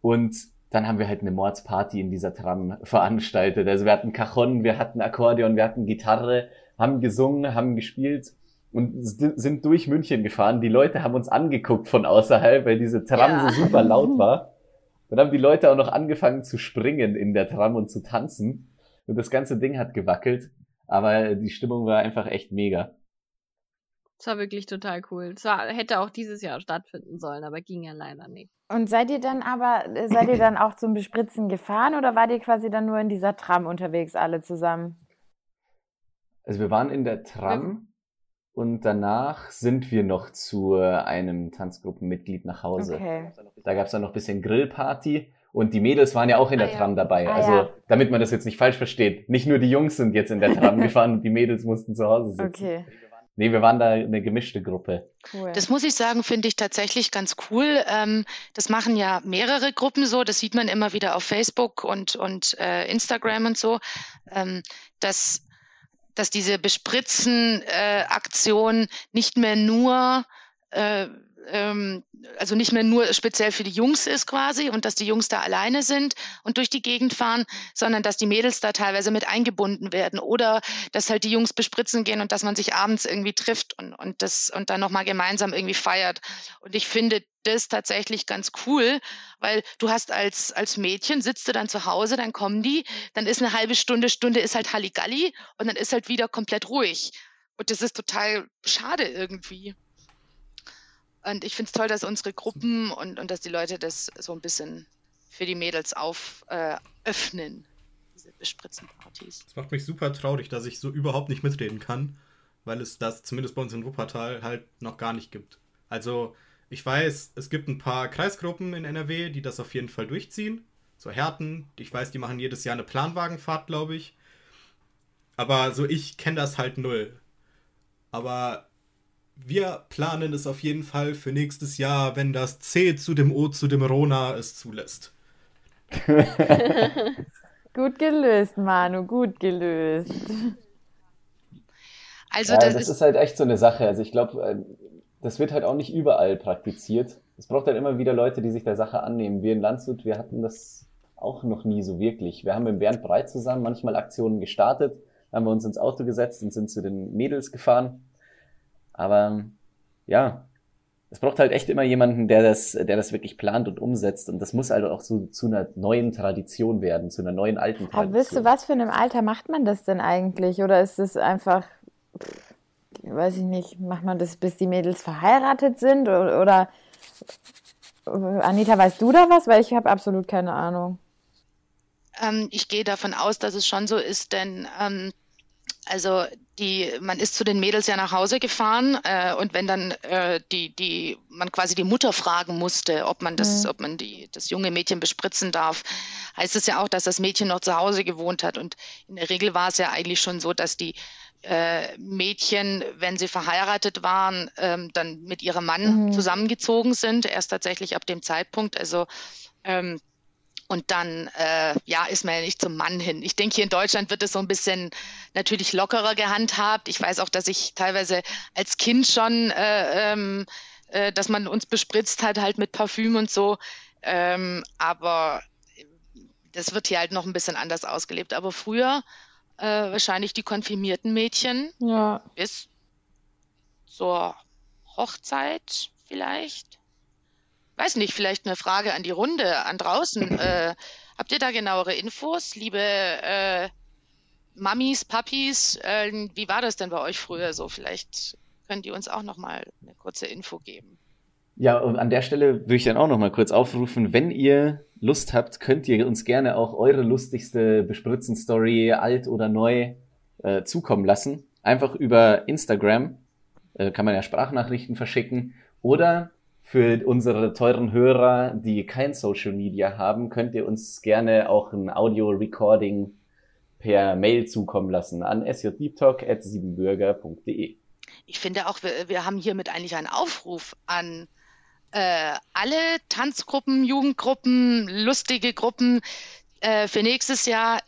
Und dann haben wir halt eine Mordsparty in dieser Tram veranstaltet. Also wir hatten Cajon, wir hatten Akkordeon, wir hatten Gitarre, haben gesungen, haben gespielt und sind durch München gefahren. Die Leute haben uns angeguckt von außerhalb, weil diese Tram Ja. so super laut war. Dann haben die Leute auch noch angefangen zu springen in der Tram und zu tanzen. Und das ganze Ding hat gewackelt. Aber die Stimmung war einfach echt mega. Das war wirklich total cool. Es war, hätte auch dieses Jahr stattfinden sollen, aber ging ja leider nicht. Und seid ihr dann aber, seid ihr dann auch zum Bespritzen gefahren oder wart ihr quasi dann nur in dieser Tram unterwegs alle zusammen? Also wir waren in der Tram und danach sind wir noch zu einem Tanzgruppenmitglied nach Hause. Okay. Da gab's dann noch ein bisschen Grillparty und die Mädels waren ja auch in der Ah, ja. Tram dabei. Ah, also ja. damit man das jetzt nicht falsch versteht. Nicht nur die Jungs sind jetzt in der Tram gefahren und die Mädels mussten zu Hause sitzen. Okay, Nee, wir waren da eine gemischte Gruppe. cool. Das muss ich sagen, finde ich tatsächlich ganz cool. Ähm, das machen ja mehrere Gruppen so. Das sieht man immer wieder auf Facebook und, und äh, Instagram und so, ähm, dass, dass diese Bespritzen-Aktion nicht mehr nur äh, ähm, also nicht mehr nur speziell für die Jungs ist quasi und dass die Jungs da alleine sind und durch die Gegend fahren, sondern dass die Mädels da teilweise mit eingebunden werden oder dass halt die Jungs bespritzen gehen und dass man sich abends irgendwie trifft und, und das und dann nochmal gemeinsam irgendwie feiert. Und ich finde das tatsächlich ganz cool, weil du hast als, als Mädchen, sitzt du dann zu Hause, dann kommen die, dann ist eine halbe Stunde, Stunde ist halt Halligalli und dann ist halt wieder komplett ruhig. Und das ist total schade irgendwie. Und ich finde es toll, dass unsere Gruppen und, und dass die Leute das so ein bisschen für die Mädels auf äh, diese Bespritzenpartys. Das macht mich super traurig, dass ich so überhaupt nicht mitreden kann, weil es das zumindest bei uns in Wuppertal halt noch gar nicht gibt. Also ich weiß, es gibt ein paar Kreisgruppen in NRW, die das auf jeden Fall durchziehen. So Härten, ich weiß, die machen jedes Jahr eine Planwagenfahrt, glaube ich. Aber so ich kenne das halt null. Aber wir planen es auf jeden Fall für nächstes Jahr, wenn das C zu dem O zu dem Rona es zulässt. gut gelöst, Manu, gut gelöst. Also ja, das, das ist, ist, halt echt so eine Sache. Also ich glaube, äh, das wird halt auch nicht überall praktiziert. Es braucht halt immer wieder Leute, die sich der Sache annehmen. Wir in Landshut, wir hatten das auch noch nie so wirklich. Wir haben mit Bernd Breit zusammen manchmal Aktionen gestartet, haben wir uns ins Auto gesetzt und sind zu den Mädels gefahren. Aber ja, es braucht halt echt immer jemanden, der das, der das wirklich plant und umsetzt. Und das muss halt auch so zu einer neuen Tradition werden, zu einer neuen alten Tradition. Aber wisst du, was für einem Alter macht man das denn eigentlich? Oder ist es einfach, weiß ich nicht, macht man das, bis die Mädels verheiratet sind? Oder, oder Anita, weißt du da was? Weil ich habe absolut keine Ahnung. Ähm, ich gehe davon aus, dass es schon so ist, denn ähm, also die, man ist zu den Mädels ja nach Hause gefahren äh, und wenn dann äh, die, die, man quasi die Mutter fragen musste, ob man das, mhm. ob man die, das junge Mädchen bespritzen darf, heißt es ja auch, dass das Mädchen noch zu Hause gewohnt hat. Und in der Regel war es ja eigentlich schon so, dass die äh, Mädchen, wenn sie verheiratet waren, ähm, dann mit ihrem Mann mhm. zusammengezogen sind, erst tatsächlich ab dem Zeitpunkt. Also ähm, und dann, äh, ja, ist man ja nicht zum Mann hin. Ich denke, hier in Deutschland wird es so ein bisschen natürlich lockerer gehandhabt. Ich weiß auch, dass ich teilweise als Kind schon, äh, ähm, äh, dass man uns bespritzt hat, halt mit Parfüm und so. Ähm, aber das wird hier halt noch ein bisschen anders ausgelebt. Aber früher äh, wahrscheinlich die konfirmierten Mädchen ja. bis zur Hochzeit vielleicht weiß nicht, vielleicht eine Frage an die Runde, an draußen. Äh, habt ihr da genauere Infos, liebe äh, Mamis, Papis? Äh, wie war das denn bei euch früher so? Vielleicht könnt ihr uns auch noch mal eine kurze Info geben. Ja, und an der Stelle würde ich dann auch noch mal kurz aufrufen, wenn ihr Lust habt, könnt ihr uns gerne auch eure lustigste Bespritzen-Story, alt oder neu, äh, zukommen lassen. Einfach über Instagram äh, kann man ja Sprachnachrichten verschicken oder für unsere teuren Hörer, die kein Social Media haben, könnt ihr uns gerne auch ein Audio-Recording per Mail zukommen lassen an sjdeeptalk.siebenbürger.de. Ich finde auch, wir, wir haben hiermit eigentlich einen Aufruf an äh, alle Tanzgruppen, Jugendgruppen, lustige Gruppen. Äh, für nächstes Jahr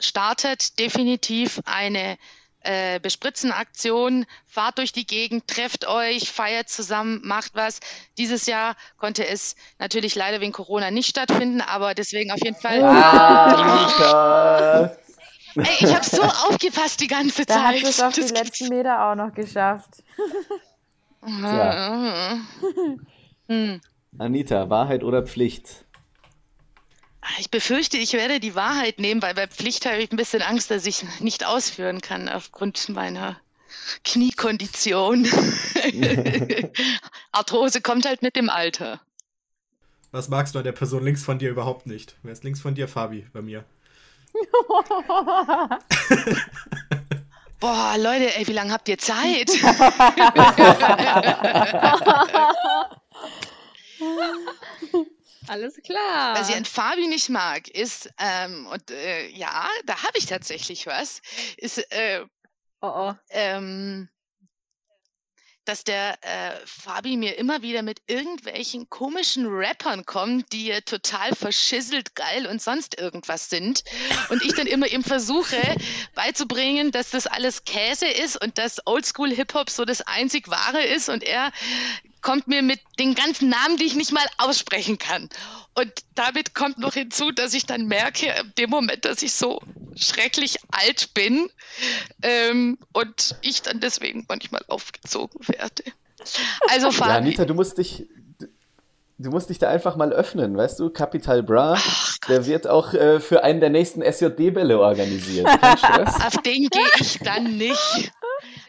startet definitiv eine äh, Bespritzenaktion, fahrt durch die Gegend, trefft euch, feiert zusammen, macht was. Dieses Jahr konnte es natürlich leider wegen Corona nicht stattfinden, aber deswegen auf jeden Fall. Ah, Ey, ich habe so aufgepasst die ganze da Zeit. Da hat es auf die letzten Meter auch noch geschafft. Ja. hm. Anita, Wahrheit oder Pflicht? Ich befürchte, ich werde die Wahrheit nehmen, weil bei Pflicht habe ich ein bisschen Angst, dass ich nicht ausführen kann aufgrund meiner Kniekondition. Arthrose kommt halt mit dem Alter. Was magst du an der Person links von dir überhaupt nicht? Wer ist links von dir? Fabi, bei mir. Boah, Leute, ey, wie lange habt ihr Zeit? Alles klar. Was ich an Fabi nicht mag, ist, ähm, und äh, ja, da habe ich tatsächlich was, ist, äh, oh oh. Ähm, dass der äh, Fabi mir immer wieder mit irgendwelchen komischen Rappern kommt, die total verschisselt, geil und sonst irgendwas sind. Und ich dann immer ihm versuche beizubringen, dass das alles Käse ist und dass Oldschool Hip-Hop so das einzig wahre ist und er kommt mir mit den ganzen Namen, die ich nicht mal aussprechen kann. Und damit kommt noch hinzu, dass ich dann merke, in dem Moment, dass ich so schrecklich alt bin ähm, und ich dann deswegen manchmal aufgezogen werde. Also Fabi. Ja, Anita, du musst dich, du musst dich da einfach mal öffnen, weißt du? Capital Bra, der wird auch äh, für einen der nächsten SJD-Bälle organisiert. Kein Stress. Auf den gehe ich dann nicht.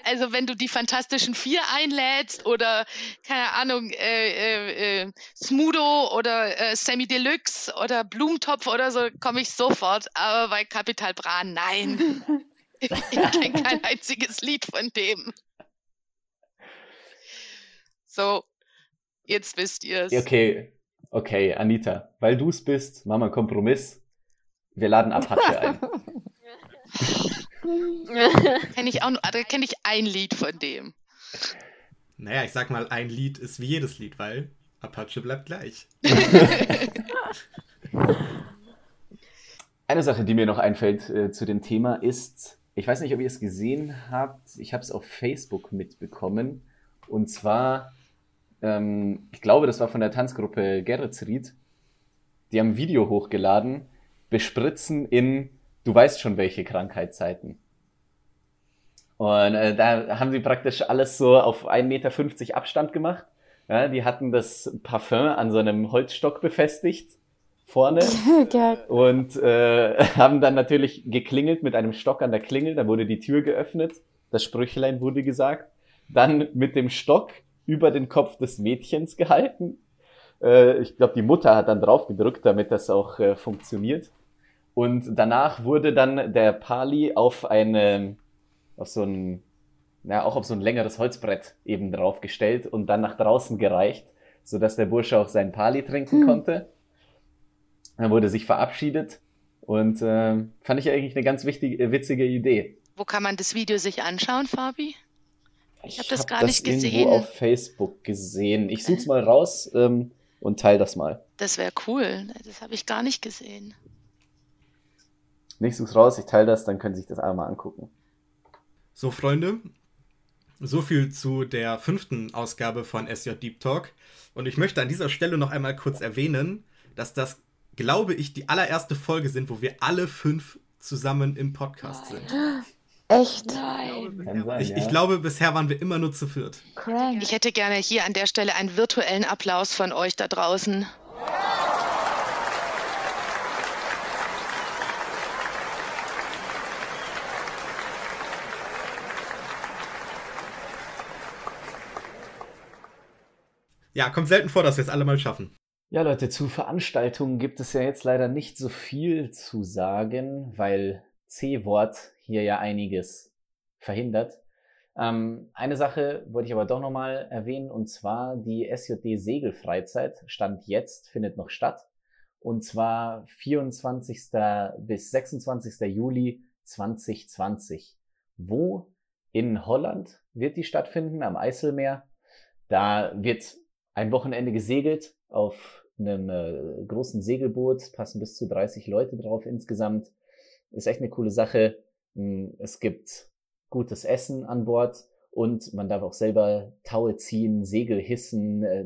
Also wenn du die Fantastischen Vier einlädst oder keine Ahnung äh, äh, äh, Smudo oder äh, Sammy Deluxe oder Blumentopf oder so, komme ich sofort. Aber bei Capital Bra, nein. ich kenne kein einziges Lied von dem. So, jetzt wisst ihr es. Okay, okay, Anita, weil du es bist, machen wir einen Kompromiss. Wir laden Apache ein. kenne ich auch nur, da kenne ich ein Lied von dem. Naja, ich sag mal, ein Lied ist wie jedes Lied, weil Apache bleibt gleich. Eine Sache, die mir noch einfällt äh, zu dem Thema ist, ich weiß nicht, ob ihr es gesehen habt, ich habe es auf Facebook mitbekommen. Und zwar, ähm, ich glaube, das war von der Tanzgruppe Geretsried. Die haben ein Video hochgeladen, bespritzen in, du weißt schon welche Krankheitszeiten. Und äh, da haben sie praktisch alles so auf 1,50 Meter Abstand gemacht. Ja, die hatten das Parfum an so einem Holzstock befestigt vorne und äh, haben dann natürlich geklingelt mit einem Stock an der Klingel. Da wurde die Tür geöffnet, das Sprüchlein wurde gesagt, dann mit dem Stock über den Kopf des Mädchens gehalten. Äh, ich glaube, die Mutter hat dann drauf gedrückt, damit das auch äh, funktioniert. Und danach wurde dann der Pali auf eine, auf so ein, ja, auch auf so ein längeres Holzbrett eben draufgestellt und dann nach draußen gereicht, so dass der Bursche auch seinen Pali trinken Hm. konnte. Dann wurde sich verabschiedet und äh, fand ich eigentlich eine ganz wichtige, witzige Idee. Wo kann man das Video sich anschauen, Fabi? Ich hab das hab gar nicht irgendwo gesehen. auf Facebook gesehen. Ich such's mal raus ähm, und teile das mal. Das wäre cool. Das habe ich gar nicht gesehen. Ich such's raus, ich teile das, dann können Sie sich das alle mal angucken. So, Freunde, so viel zu der fünften Ausgabe von SJ Deep Talk. Und ich möchte an dieser Stelle noch einmal kurz erwähnen, dass das, glaube ich, die allererste Folge sind, wo wir alle fünf zusammen im Podcast sind. Echt? Nein. Ich, ich glaube, bisher waren wir immer nur zu viert. Ich hätte gerne hier an der Stelle einen virtuellen Applaus von euch da draußen. Ja, kommt selten vor, dass wir es alle mal schaffen. Ja, Leute, zu Veranstaltungen gibt es ja jetzt leider nicht so viel zu sagen, weil C-Wort hier ja einiges verhindert. Ähm, eine Sache wollte ich aber doch nochmal erwähnen, und zwar die SJD Segelfreizeit Stand jetzt findet noch statt. Und zwar 24. bis 26. Juli 2020. Wo? In Holland wird die stattfinden, am Eiselmeer. Da wird ein Wochenende gesegelt auf einem äh, großen Segelboot, passen bis zu 30 Leute drauf insgesamt. Ist echt eine coole Sache. Mm, Es gibt gutes Essen an Bord und man darf auch selber Taue ziehen, Segel hissen äh,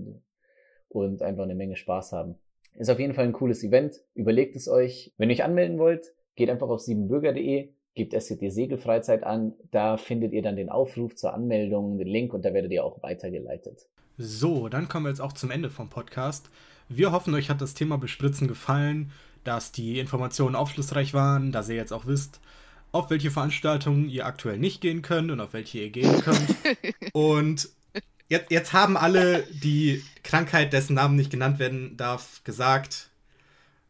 und einfach eine Menge Spaß haben. Ist auf jeden Fall ein cooles Event. Überlegt es euch. Wenn ihr euch anmelden wollt, geht einfach auf siebenbürger.de, gebt SCD Segelfreizeit an. Da findet ihr dann den Aufruf zur Anmeldung, den Link und da werdet ihr auch weitergeleitet. So, dann kommen wir jetzt auch zum Ende vom Podcast. Wir hoffen, euch hat das Thema Bespritzen gefallen, dass die Informationen aufschlussreich waren, dass ihr jetzt auch wisst, auf welche Veranstaltungen ihr aktuell nicht gehen könnt und auf welche ihr gehen könnt. und jetzt, jetzt haben alle die Krankheit, dessen Namen nicht genannt werden darf, gesagt.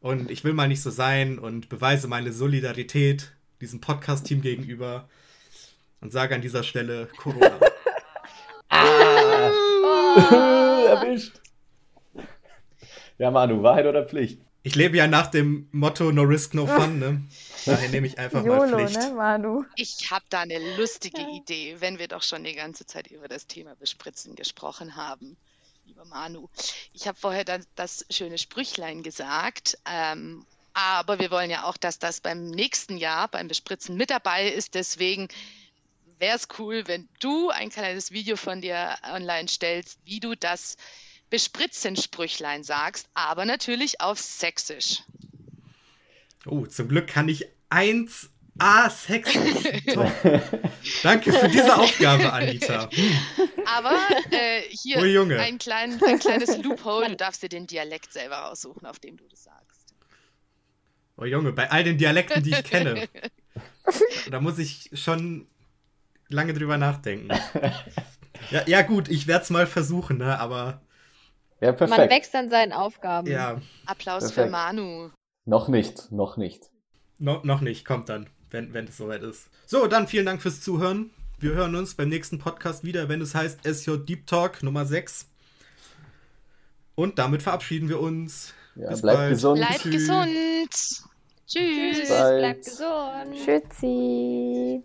Und ich will mal nicht so sein und beweise meine Solidarität diesem Podcast-Team gegenüber und sage an dieser Stelle Corona. Erwischt. Ja, Manu, Wahrheit oder Pflicht? Ich lebe ja nach dem Motto No Risk, No Fun, ne? Daher nehme ich einfach mal YOLO, Pflicht. ne, Manu? Ich habe da eine lustige Idee, wenn wir doch schon die ganze Zeit über das Thema Bespritzen gesprochen haben. Lieber Manu, ich habe vorher das, das schöne Sprüchlein gesagt, ähm, aber wir wollen ja auch, dass das beim nächsten Jahr beim Bespritzen mit dabei ist. Deswegen wäre es cool, wenn du ein kleines Video von dir online stellst, wie du das Bespritzen-Sprüchlein sagst, aber natürlich auf Sächsisch. Oh, zum Glück kann ich 1A Sächsisch. Toll. Danke für diese Aufgabe, Anita. Aber äh, hier Oh, ein, klein, ein kleines Loophole, du darfst dir den Dialekt selber raussuchen, auf dem du das sagst. Oh Junge, bei all den Dialekten, die ich kenne, da muss ich schon lange drüber nachdenken. Ja, ja gut, ich werde es mal versuchen, ne? aber Ja, Man perfekt. wächst an seinen Aufgaben. ja, Applaus Perfekt. für Manu. Noch nicht, noch nicht. no, noch nicht, kommt dann, wenn, wenn es soweit ist. So, dann vielen Dank fürs Zuhören. Wir hören uns beim nächsten Podcast wieder, wenn es heißt SJ Deep Talk Nummer 6. Und damit verabschieden wir uns. Ja, Bis bleibt bald. gesund. Bleib Tschüss. gesund. Tschüss. Bleibt gesund. Tschüssi.